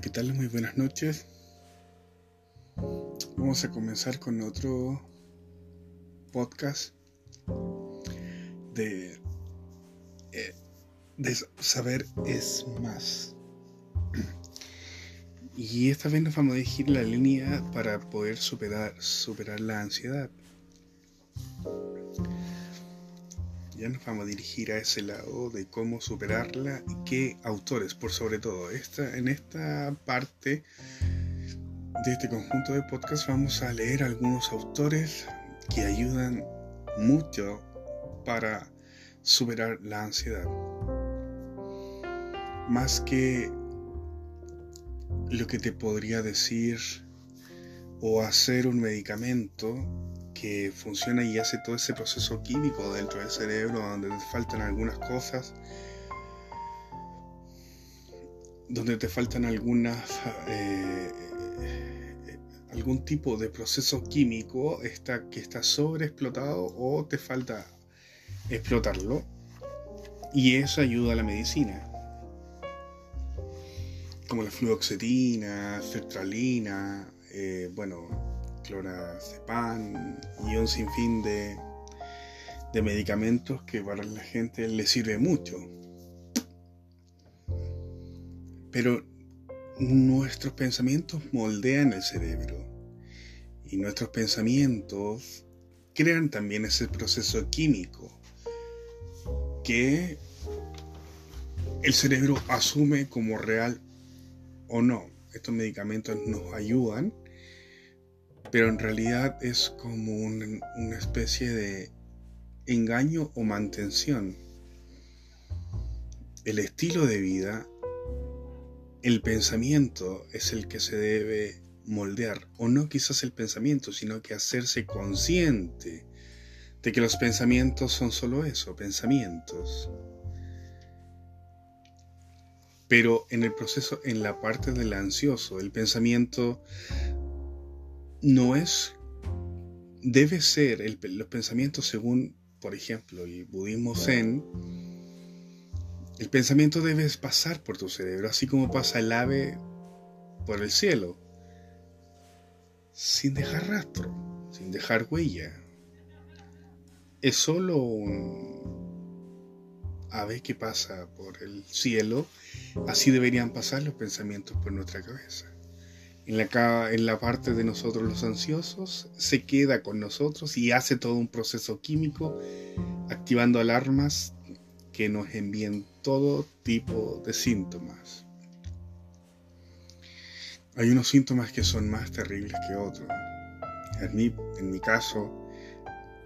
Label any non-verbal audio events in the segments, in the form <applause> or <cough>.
¿qué tal? Muy buenas noches. Vamos a comenzar con otro podcast de, eh, de saber es más. Y esta vez nos vamos a dirigir la línea para poder superar, superar la ansiedad. Ya nos vamos a dirigir a ese lado de cómo superarla y qué autores, por sobre todo. Esta, en esta parte de este conjunto de podcasts vamos a leer algunos autores que ayudan mucho para superar la ansiedad. Más que lo que te podría decir o hacer un medicamento que funciona y hace todo ese proceso químico dentro del cerebro donde te faltan algunas cosas, donde te faltan algunas... Eh, algún tipo de proceso químico está, que está sobreexplotado o te falta explotarlo y eso ayuda a la medicina. Como la fluoxetina, sertralina, eh, bueno, clorazepam y un sinfín de, de medicamentos que para la gente le sirve mucho. Pero nuestros pensamientos moldean el cerebro y nuestros pensamientos crean también ese proceso químico que el cerebro asume como real o no. Estos medicamentos nos ayudan pero en realidad es como una especie de engaño o mantención. El estilo de vida, el pensamiento es el que se debe moldear, o no quizás el pensamiento, sino que hacerse consciente de que los pensamientos son solo eso, pensamientos. Pero en el proceso, en la parte del ansioso, el pensamiento no es, debe ser el, los pensamientos según, por ejemplo, el budismo zen, el pensamiento debe pasar por tu cerebro, así como pasa el ave por el cielo, sin dejar rastro, sin dejar huella. Es solo un ave que pasa por el cielo, así deberían pasar los pensamientos por nuestra cabeza en la, parte de nosotros los ansiosos, se queda con nosotros y hace todo un proceso químico activando alarmas que nos envíen todo tipo de síntomas. Hay unos síntomas que son más terribles que otros. En mi, en mi caso,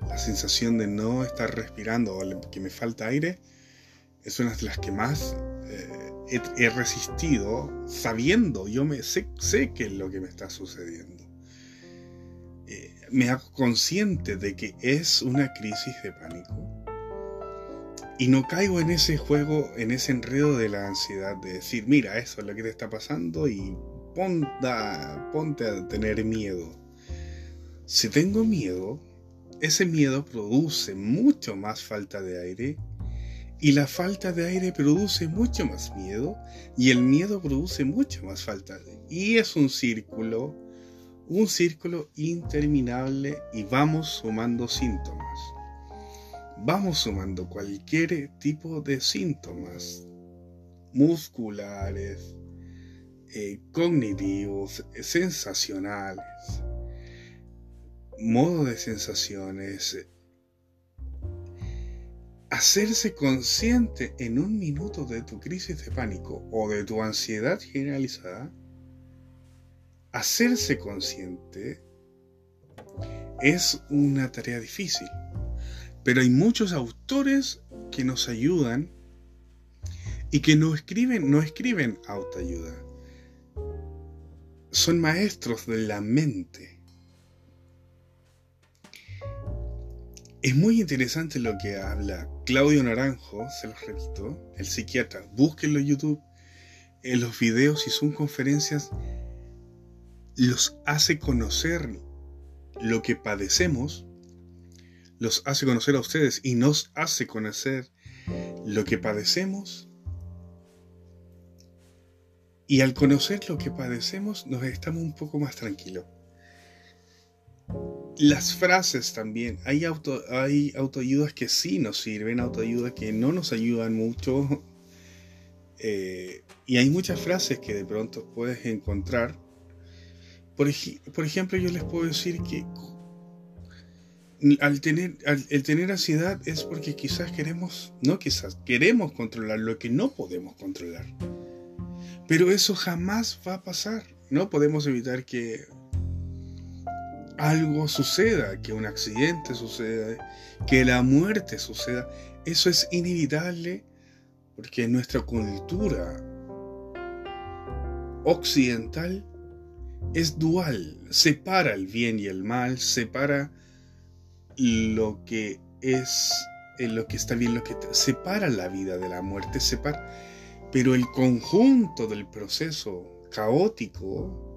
la sensación de no estar respirando o que me falta aire es una de las que más he, resistido sabiendo, yo me sé, sé qué es lo que me está sucediendo. Eh, me hago consciente de que es una crisis de pánico. Y no caigo en ese juego, en ese enredo de la ansiedad, de decir, mira, eso es lo que te está pasando y ponte a tener miedo. Si tengo miedo, ese miedo produce mucho más falta de aire y la falta de aire produce mucho más miedo y el miedo produce mucho más falta. Y es un círculo, un círculo interminable y vamos sumando síntomas. Vamos sumando cualquier tipo de síntomas musculares, eh, cognitivos, sensacionales, modo de sensaciones, hacerse consciente en un minuto de tu crisis de pánico o de tu ansiedad generalizada, hacerse consciente es una tarea difícil. Pero hay muchos autores que nos ayudan y que no escriben, no escriben autoayuda. Son maestros de la mente Es muy interesante lo que habla Claudio Naranjo, se los repito, el psiquiatra. Búsquenlo en YouTube. En los videos y sus conferencias los hace conocer lo que padecemos, los hace conocer a ustedes y nos hace conocer lo que padecemos Y al conocer lo que padecemos, nos estamos un poco más tranquilos. Las frases también, hay, auto, hay autoayudas que sí nos sirven, autoayudas que no nos ayudan mucho. <laughs> Eh, y hay muchas frases que de pronto puedes encontrar. Por, por ejemplo, yo les puedo decir que al tener, el tener ansiedad es porque quizás queremos, no quizás, queremos controlar lo que no podemos controlar. Pero eso jamás va a pasar. No podemos evitar que algo suceda, que un accidente suceda, que la muerte suceda. Eso es inevitable porque nuestra cultura occidental es dual, separa el bien y el mal, separa lo que es eh, lo que está bien, lo que separa la vida de la muerte, separa, pero el conjunto del proceso caótico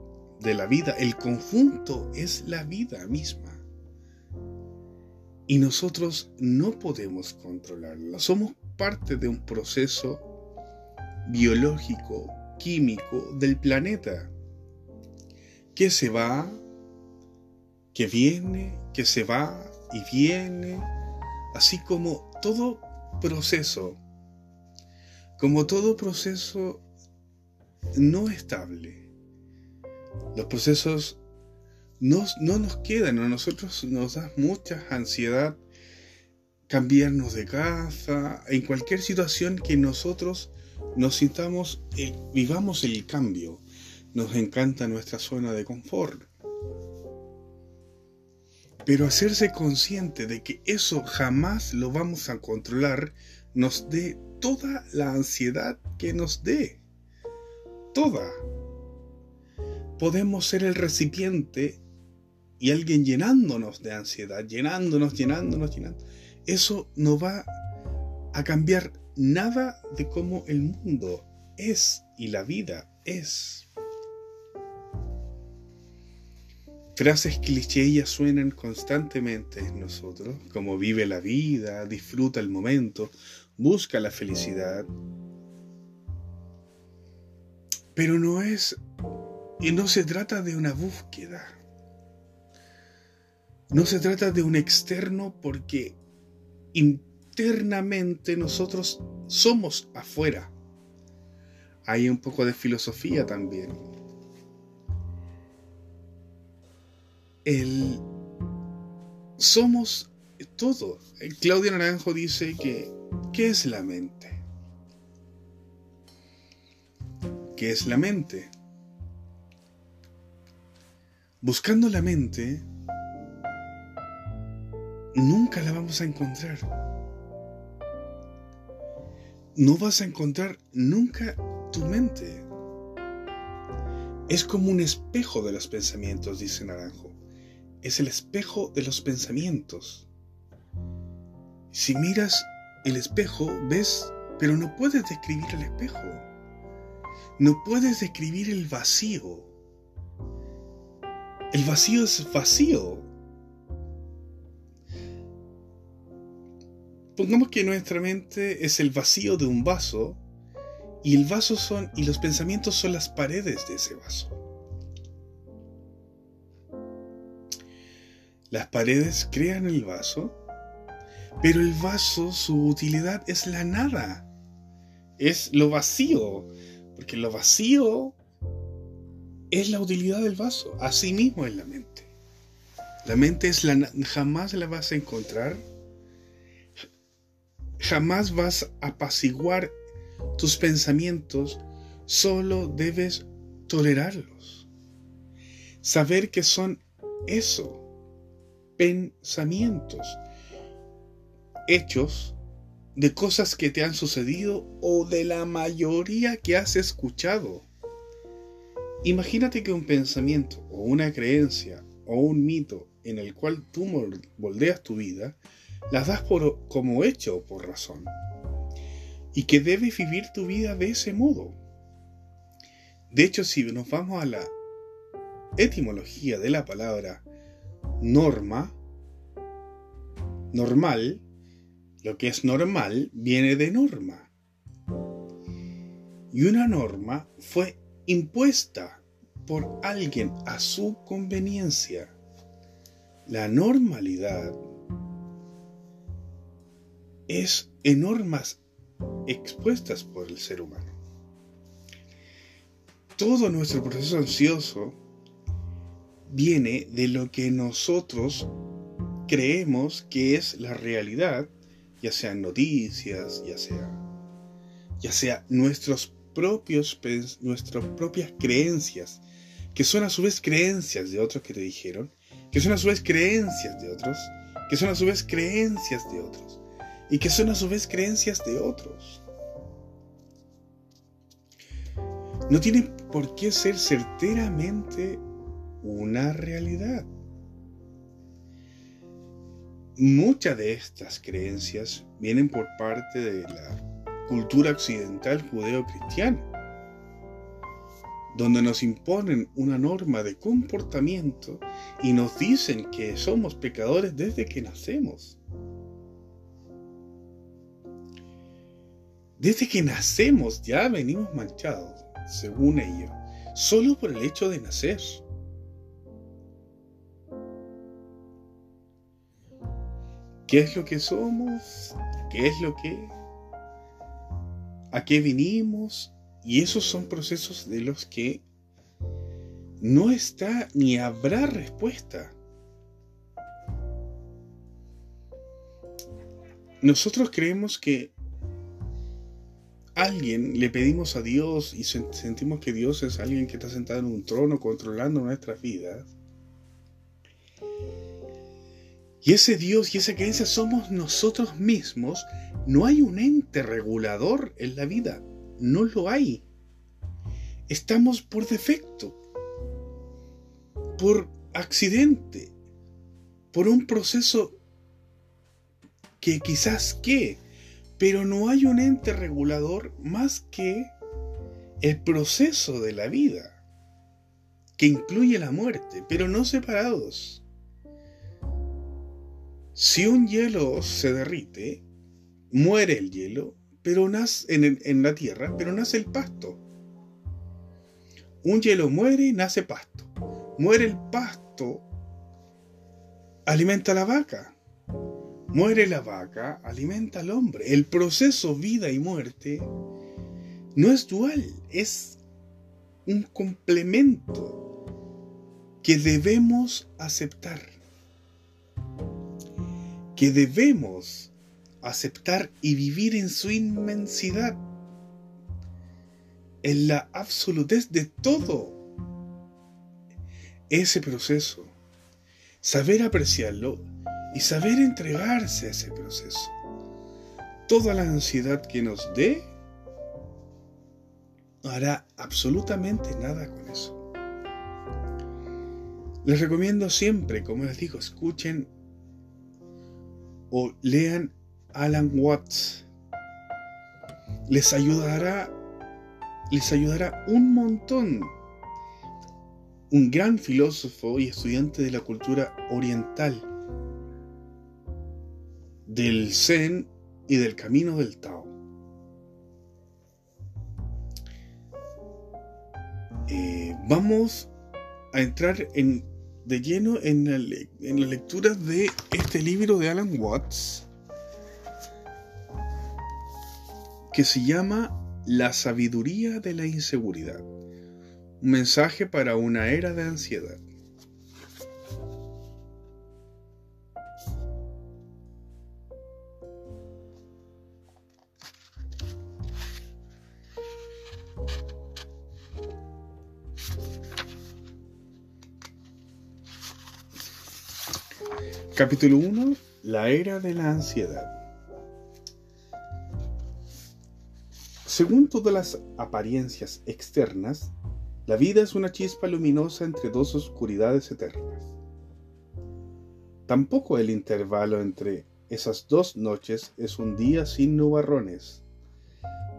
de la vida, el conjunto es la vida misma. Y nosotros no podemos controlarlo. Somos parte de un proceso biológico, químico del planeta, que se va, que viene, que se va, y viene, así como todo proceso, como todo proceso no estable. Los procesos no, no nos quedan, a nosotros nos da mucha ansiedad cambiarnos de casa, en cualquier situación que nosotros nos sintamos, eh, vivamos el cambio. Nos encanta nuestra zona de confort. Pero hacerse consciente de que eso jamás lo vamos a controlar nos dé toda la ansiedad que nos dé. Toda. Podemos ser el recipiente y alguien llenándonos de ansiedad, llenándonos, llenándonos, llenando. Eso no va a cambiar nada de cómo el mundo es y la vida es. Frases clichés suenan constantemente en nosotros, como vive la vida, disfruta el momento, busca la felicidad. Pero no es, y no se trata de una búsqueda. No se trata de un externo porque internamente nosotros somos afuera. Hay un poco de filosofía también el somos todo. Claudio Naranjo dice que ¿qué es la mente? ¿Qué es la mente? Buscando la mente, nunca la vamos a encontrar. No vas a encontrar nunca tu mente. Es como un espejo de los pensamientos, dice Naranjo es el espejo de los pensamientos. Si miras el espejo, ves, pero no puedes describir el espejo. No puedes describir el vacío. El vacío es vacío. Pongamos que nuestra mente es el vacío de un vaso y el vaso son y los pensamientos son las paredes de ese vaso. Las paredes crean el vaso, pero el vaso, su utilidad es la nada. Es lo vacío, porque lo vacío es la utilidad del vaso. Así mismo es la mente. La mente es la jamás la vas a encontrar. Jamás vas a apaciguar tus pensamientos, solo debes tolerarlos. Saber que son eso pensamientos, hechos de cosas que te han sucedido o de la mayoría que has escuchado. Imagínate que un pensamiento o una creencia o un mito en el cual tú moldeas tu vida, las das por, como hecho o por razón. Y que debes vivir tu vida de ese modo. De hecho, si nos vamos a la etimología de la palabra norma, normal, lo que es normal viene de norma. Y una norma fue impuesta por alguien a su conveniencia. La normalidad es en normas expuestas por el ser humano. Todo nuestro proceso ansioso viene de lo que nosotros creemos que es la realidad, ya sean noticias, ya sea, ya sea nuestros propios, nuestras propias creencias, que son a su vez creencias de otros que te dijeron, que son a su vez creencias de otros, que son a su vez creencias de otros, y que son a su vez creencias de otros. No tiene por qué ser certeramente una realidad. Muchas de estas creencias vienen por parte de la cultura occidental judeo-cristiana, donde nos imponen una norma de comportamiento y nos dicen que somos pecadores desde que nacemos. Desde que nacemos ya venimos manchados, según ellos, solo por el hecho de nacer. ¿Qué es lo que somos? ¿Qué es lo que? ¿A qué vinimos? Y esos son procesos de los que no está ni habrá respuesta. Nosotros creemos que alguien le pedimos a Dios y sentimos que Dios es alguien que está sentado en un trono controlando nuestras vidas y ese Dios y esa creencia somos nosotros mismos. No hay un ente regulador en la vida. No lo hay. Estamos por defecto, por accidente, por un proceso que quizás qué, pero no hay un ente regulador más que el proceso de la vida, que incluye la muerte, pero no separados. Si un hielo se derrite, muere el hielo, pero nace en, la tierra, pero nace el pasto. Un hielo muere, nace pasto. Muere el pasto, alimenta a la vaca. Muere la vaca, alimenta al hombre. El proceso vida y muerte no es dual, es un complemento que debemos aceptar que debemos aceptar y vivir en su inmensidad, en la absolutez de todo ese proceso, saber apreciarlo y saber entregarse a ese proceso. Toda la ansiedad que nos dé no hará absolutamente nada con eso. Les recomiendo siempre, como les digo, escuchen o lean Alan Watts. Les ayudará, les ayudará un montón. Un gran filósofo y estudiante de la cultura oriental, del Zen y del camino del Tao. Eh, vamos a entrar en de lleno en la, en la lectura de este libro de Alan Watts que se llama La sabiduría de la inseguridad. Un mensaje para una era de ansiedad. Capítulo 1. La era de la ansiedad. Según todas las apariencias externas, la vida es una chispa luminosa entre dos oscuridades eternas. Tampoco el intervalo entre esas dos noches es un día sin nubarrones,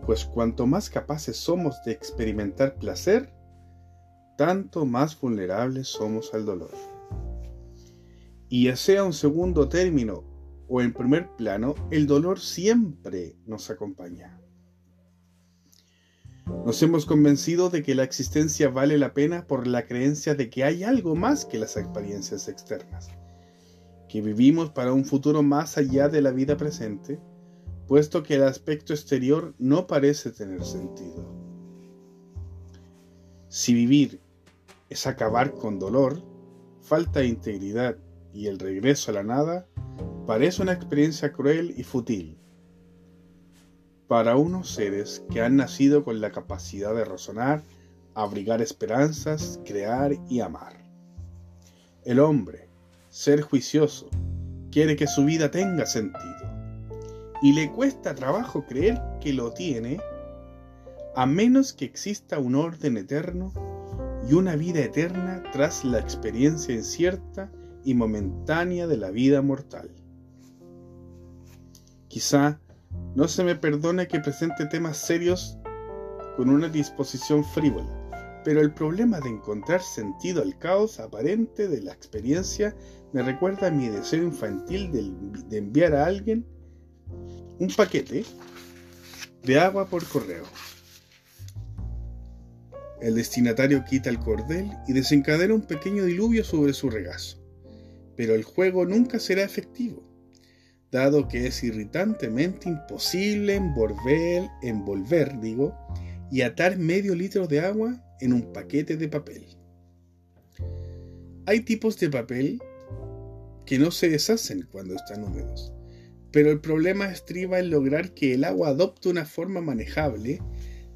pues cuanto más capaces somos de experimentar placer, tanto más vulnerables somos al dolor y ya sea un segundo término o en primer plano, el dolor siempre nos acompaña. Nos hemos convencido de que la existencia vale la pena por la creencia de que hay algo más que las experiencias externas, que vivimos para un futuro más allá de la vida presente, puesto que el aspecto exterior no parece tener sentido. Si vivir es acabar con dolor, falta de integridad y el regreso a la nada, parece una experiencia cruel y fútil. Para unos seres que han nacido con la capacidad de razonar, abrigar esperanzas, crear y amar. El hombre, ser juicioso, quiere que su vida tenga sentido y le cuesta trabajo creer que lo tiene a menos que exista un orden eterno y una vida eterna tras la experiencia incierta y momentánea de la vida mortal. Quizá no se me perdone que presente temas serios con una disposición frívola, pero el problema de encontrar sentido al caos aparente de la experiencia me recuerda a mi deseo infantil de, enviar a alguien un paquete de agua por correo. El destinatario quita el cordel y desencadena un pequeño diluvio sobre su regazo. Pero el juego nunca será efectivo, dado que es irritantemente imposible envolver, envolver digo, y atar medio litro de agua en un paquete de papel. Hay tipos de papel que no se deshacen cuando están húmedos, pero el problema estriba en lograr que el agua adopte una forma manejable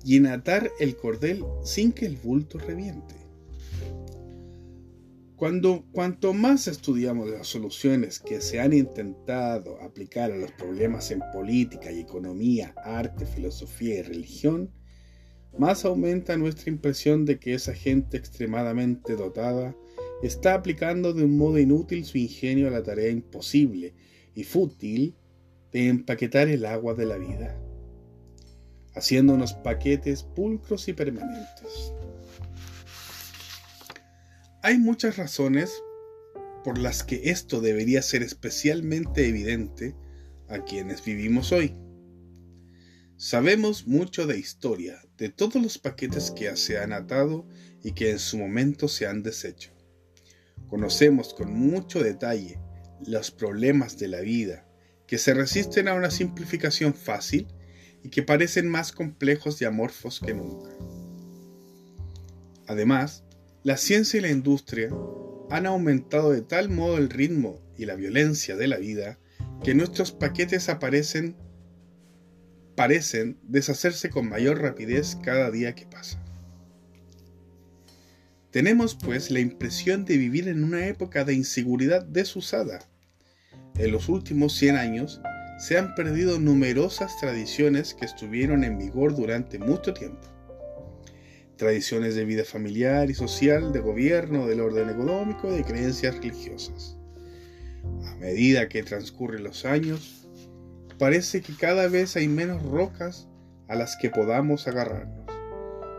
y en atar el cordel sin que el bulto reviente. Cuando, cuanto más estudiamos las soluciones que se han intentado aplicar a los problemas en política y economía, arte, filosofía y religión, más aumenta nuestra impresión de que esa gente extremadamente dotada está aplicando de un modo inútil su ingenio a la tarea imposible y fútil de empaquetar el agua de la vida, haciendo unos paquetes pulcros y permanentes. Hay muchas razones por las que esto debería ser especialmente evidente a quienes vivimos hoy. Sabemos mucho de historia, de todos los paquetes que se han atado y que en su momento se han deshecho. Conocemos con mucho detalle los problemas de la vida, que se resisten a una simplificación fácil y que parecen más complejos y amorfos que nunca. Además, la ciencia y la industria han aumentado de tal modo el ritmo y la violencia de la vida que nuestros paquetes aparecen parecen deshacerse con mayor rapidez cada día que pasa. Tenemos pues la impresión de vivir en una época de inseguridad desusada. En los últimos 100 años se han perdido numerosas tradiciones que estuvieron en vigor durante mucho tiempo tradiciones de vida familiar y social, de gobierno, del orden económico, de creencias religiosas. A medida que transcurren los años, parece que cada vez hay menos rocas a las que podamos agarrarnos,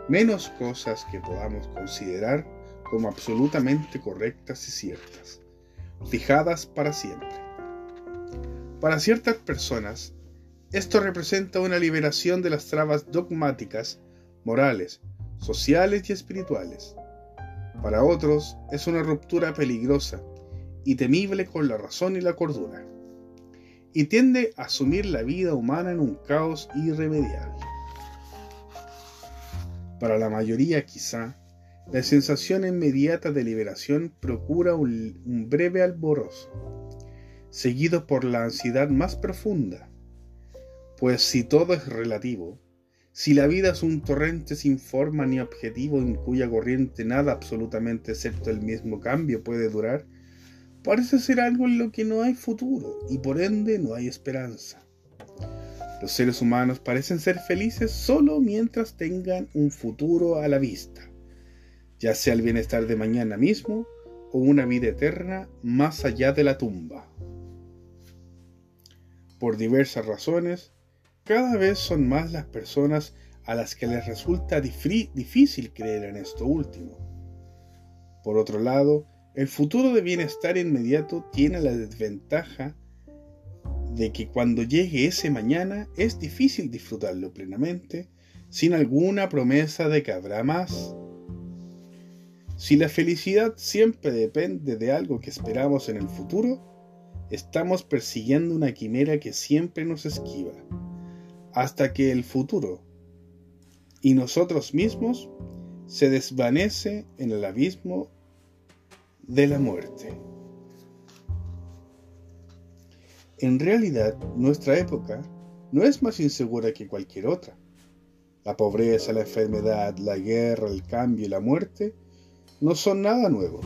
menos cosas que podamos considerar como absolutamente correctas y ciertas, fijadas para siempre. Para ciertas personas, esto representa una liberación de las trabas dogmáticas, morales, sociales y espirituales. Para otros es una ruptura peligrosa y temible con la razón y la cordura, y tiende a asumir la vida humana en un caos irremediable. Para la mayoría quizá, la sensación inmediata de liberación procura un, un breve alborozo, seguido por la ansiedad más profunda, pues si todo es relativo, si la vida es un torrente sin forma ni objetivo en cuya corriente nada absolutamente excepto el mismo cambio puede durar, parece ser algo en lo que no hay futuro y por ende no hay esperanza. Los seres humanos parecen ser felices solo mientras tengan un futuro a la vista, ya sea el bienestar de mañana mismo o una vida eterna más allá de la tumba. Por diversas razones, cada vez son más las personas a las que les resulta difícil creer en esto último. Por otro lado, el futuro de bienestar inmediato tiene la desventaja de que cuando llegue ese mañana es difícil disfrutarlo plenamente sin alguna promesa de que habrá más. Si la felicidad siempre depende de algo que esperamos en el futuro, estamos persiguiendo una quimera que siempre nos esquiva, hasta que el futuro y nosotros mismos se desvanece en el abismo de la muerte. En realidad, nuestra época no es más insegura que cualquier otra. La pobreza, la enfermedad, la guerra, el cambio y la muerte no son nada nuevo.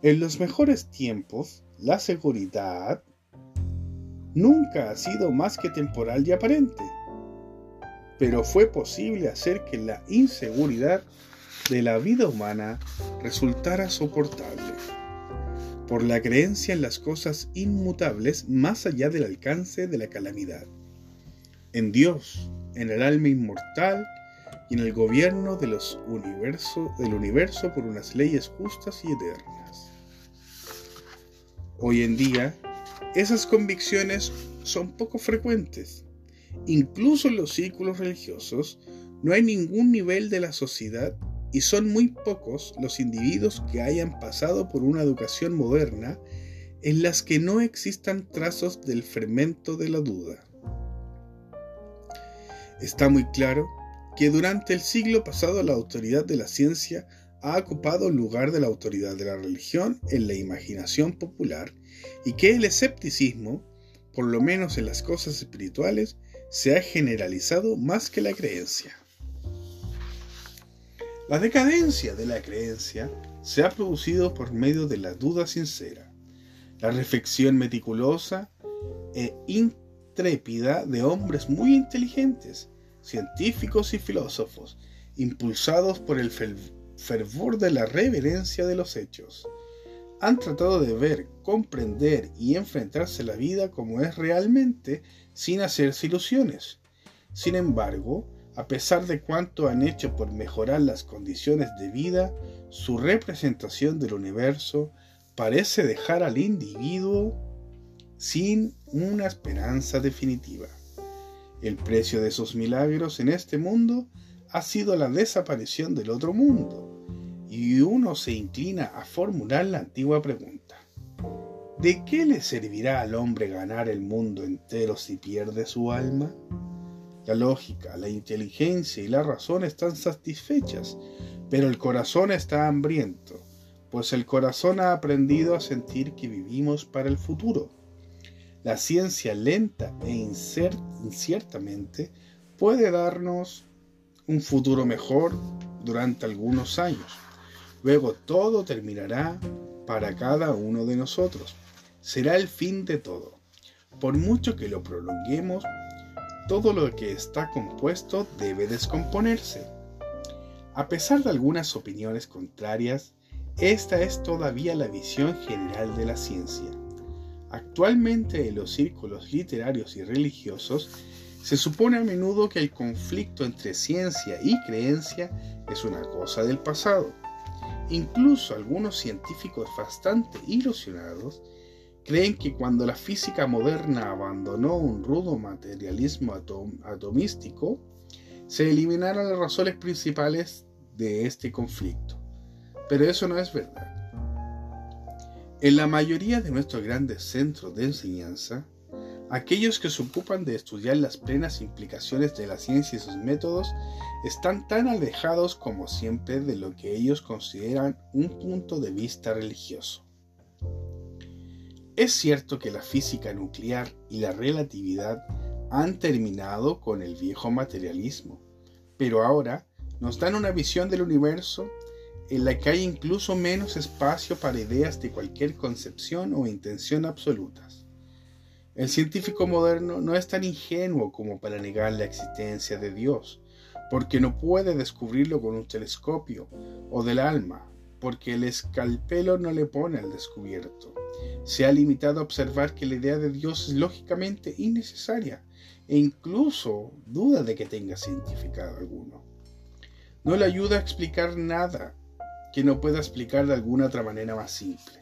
En los mejores tiempos, la seguridad nunca ha sido más que temporal y aparente, pero fue posible hacer que la inseguridad de la vida humana resultara soportable por la creencia en las cosas inmutables más allá del alcance de la calamidad, en Dios, en el alma inmortal y en el gobierno del universo por unas leyes justas y eternas. Hoy en día, esas convicciones son poco frecuentes. Incluso en los círculos religiosos no hay ningún nivel de la sociedad y son muy pocos los individuos que hayan pasado por una educación moderna en las que no existan trazos del fermento de la duda. Está muy claro que durante el siglo pasado la autoridad de la ciencia ha ocupado el lugar de la autoridad de la religión en la imaginación popular y que el escepticismo, por lo menos en las cosas espirituales, se ha generalizado más que la creencia. La decadencia de la creencia se ha producido por medio de la duda sincera, la reflexión meticulosa e intrépida de hombres muy inteligentes, científicos y filósofos, impulsados por el fervor de la reverencia de los hechos, han tratado de ver, comprender y enfrentarse la vida como es realmente sin hacerse ilusiones. Sin embargo, a pesar de cuanto han hecho por mejorar las condiciones de vida, su representación del universo parece dejar al individuo sin una esperanza definitiva. El precio de esos milagros en este mundo ha sido la desaparición del otro mundo, y uno se inclina a formular la antigua pregunta. ¿De qué le servirá al hombre ganar el mundo entero si pierde su alma? La lógica, la inteligencia y la razón están satisfechas, pero el corazón está hambriento, pues el corazón ha aprendido a sentir que vivimos para el futuro. La ciencia lenta e inciertamente puede darnos un futuro mejor durante algunos años. Luego todo terminará para cada uno de nosotros. Será el fin de todo. Por mucho que lo prolonguemos, todo lo que está compuesto debe descomponerse. A pesar de algunas opiniones contrarias, esta es todavía la visión general de la ciencia. Actualmente en los círculos literarios y religiosos se supone a menudo que el conflicto entre ciencia y creencia es una cosa del pasado. Incluso algunos científicos bastante ilusionados creen que cuando la física moderna abandonó un rudo materialismo atomístico, se eliminaron las razones principales de este conflicto. Pero eso no es verdad. En la mayoría de nuestros grandes centros de enseñanza, aquellos que se ocupan de estudiar las plenas implicaciones de la ciencia y sus métodos están tan alejados como siempre de lo que ellos consideran un punto de vista religioso. Es cierto que la física nuclear y la relatividad han terminado con el viejo materialismo, pero ahora nos dan una visión del universo en la que hay incluso menos espacio para ideas de cualquier concepción o intención absolutas. El científico moderno no es tan ingenuo como para negar la existencia de Dios, porque no puede descubrirlo con un telescopio, o del alma, porque el escalpelo no le pone al descubierto. Se ha limitado a observar que la idea de Dios es lógicamente innecesaria e incluso duda de que tenga significado alguno. No le ayuda a explicar nada que no pueda explicar de alguna otra manera más simple.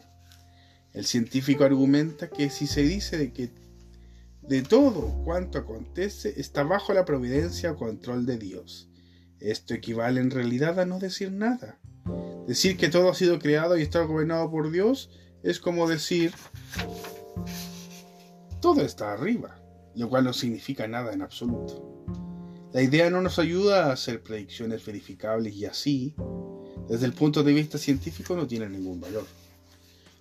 El científico argumenta que si se dice de que de todo cuanto acontece está bajo la providencia o control de Dios. Esto equivale en realidad a no decir nada. Decir que todo ha sido creado y está gobernado por Dios es como decir todo está arriba, lo cual no significa nada en absoluto. La idea no nos ayuda a hacer predicciones verificables y así, desde el punto de vista científico, no tiene ningún valor.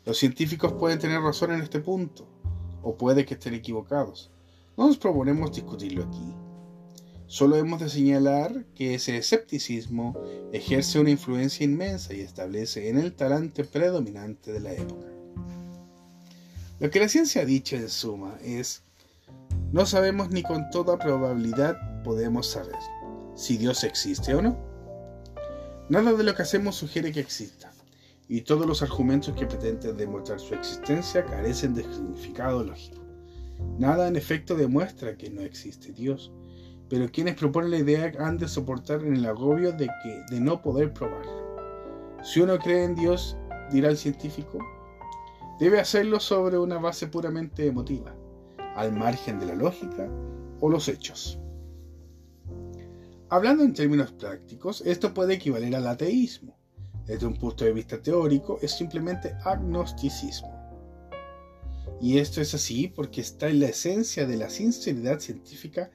Los científicos pueden tener razón en este punto, o puede que estén equivocados. No nos proponemos discutirlo aquí. Solo hemos de señalar que ese escepticismo ejerce una influencia inmensa y establece en el talante predominante de la época. Lo que la ciencia ha dicho en suma es, no sabemos ni con toda probabilidad podemos saber si Dios existe o no. Nada de lo que hacemos sugiere que exista, y todos los argumentos que pretenden demostrar su existencia carecen de significado lógico. Nada en efecto demuestra que no existe Dios, pero quienes proponen la idea han de soportar el agobio de, que, de no poder probarlo. Si uno cree en Dios, dirá el científico, debe hacerlo sobre una base puramente emotiva, al margen de la lógica o los hechos. Hablando en términos prácticos, esto puede equivaler al ateísmo. Desde un punto de vista teórico, es simplemente agnosticismo. Y esto es así porque está en la esencia de la sinceridad científica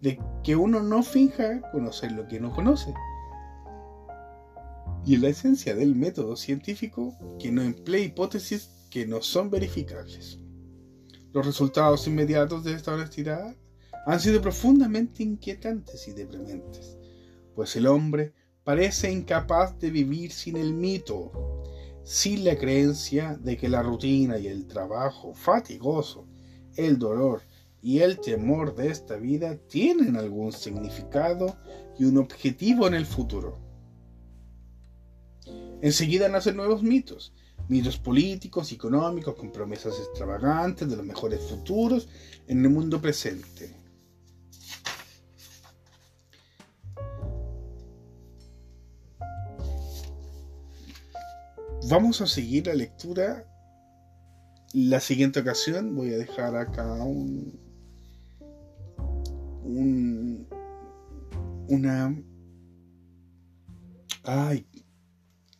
de que uno no finja conocer lo que no conoce. Y en la esencia del método científico que no emplea hipótesis que no son verificables. Los resultados inmediatos de esta honestidad han sido profundamente inquietantes y deprimentes, pues el hombre parece incapaz de vivir sin el mito, sin la creencia de que la rutina y el trabajo fatigoso, el dolor y el temor de esta vida tienen algún significado y un objetivo en el futuro. Enseguida nacen nuevos mitos, mitos políticos, económicos, con promesas extravagantes de los mejores futuros en el mundo presente. Vamos a seguir la lectura. La siguiente ocasión voy a dejar acá un, un una ay,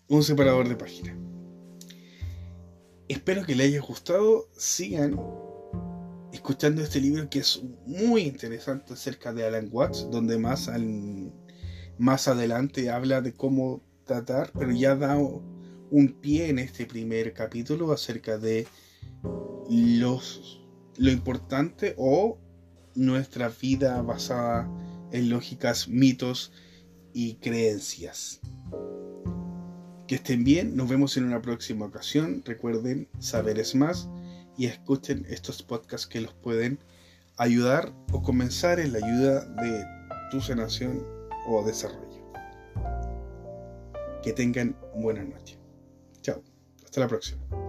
un separador de página. Espero que les haya gustado. Sigan escuchando este libro que es muy interesante acerca de Alan Watts, donde más, al, más adelante habla de cómo tratar, pero ya da un pie en este primer capítulo acerca de los, lo importante o nuestra vida basada en lógicas, mitos y creencias. Que estén bien, nos vemos en una próxima ocasión. Recuerden, saber es más y escuchen estos podcasts que los pueden ayudar o comenzar en la ayuda de tu sanación o desarrollo. Que tengan buena noche. Hasta la próxima.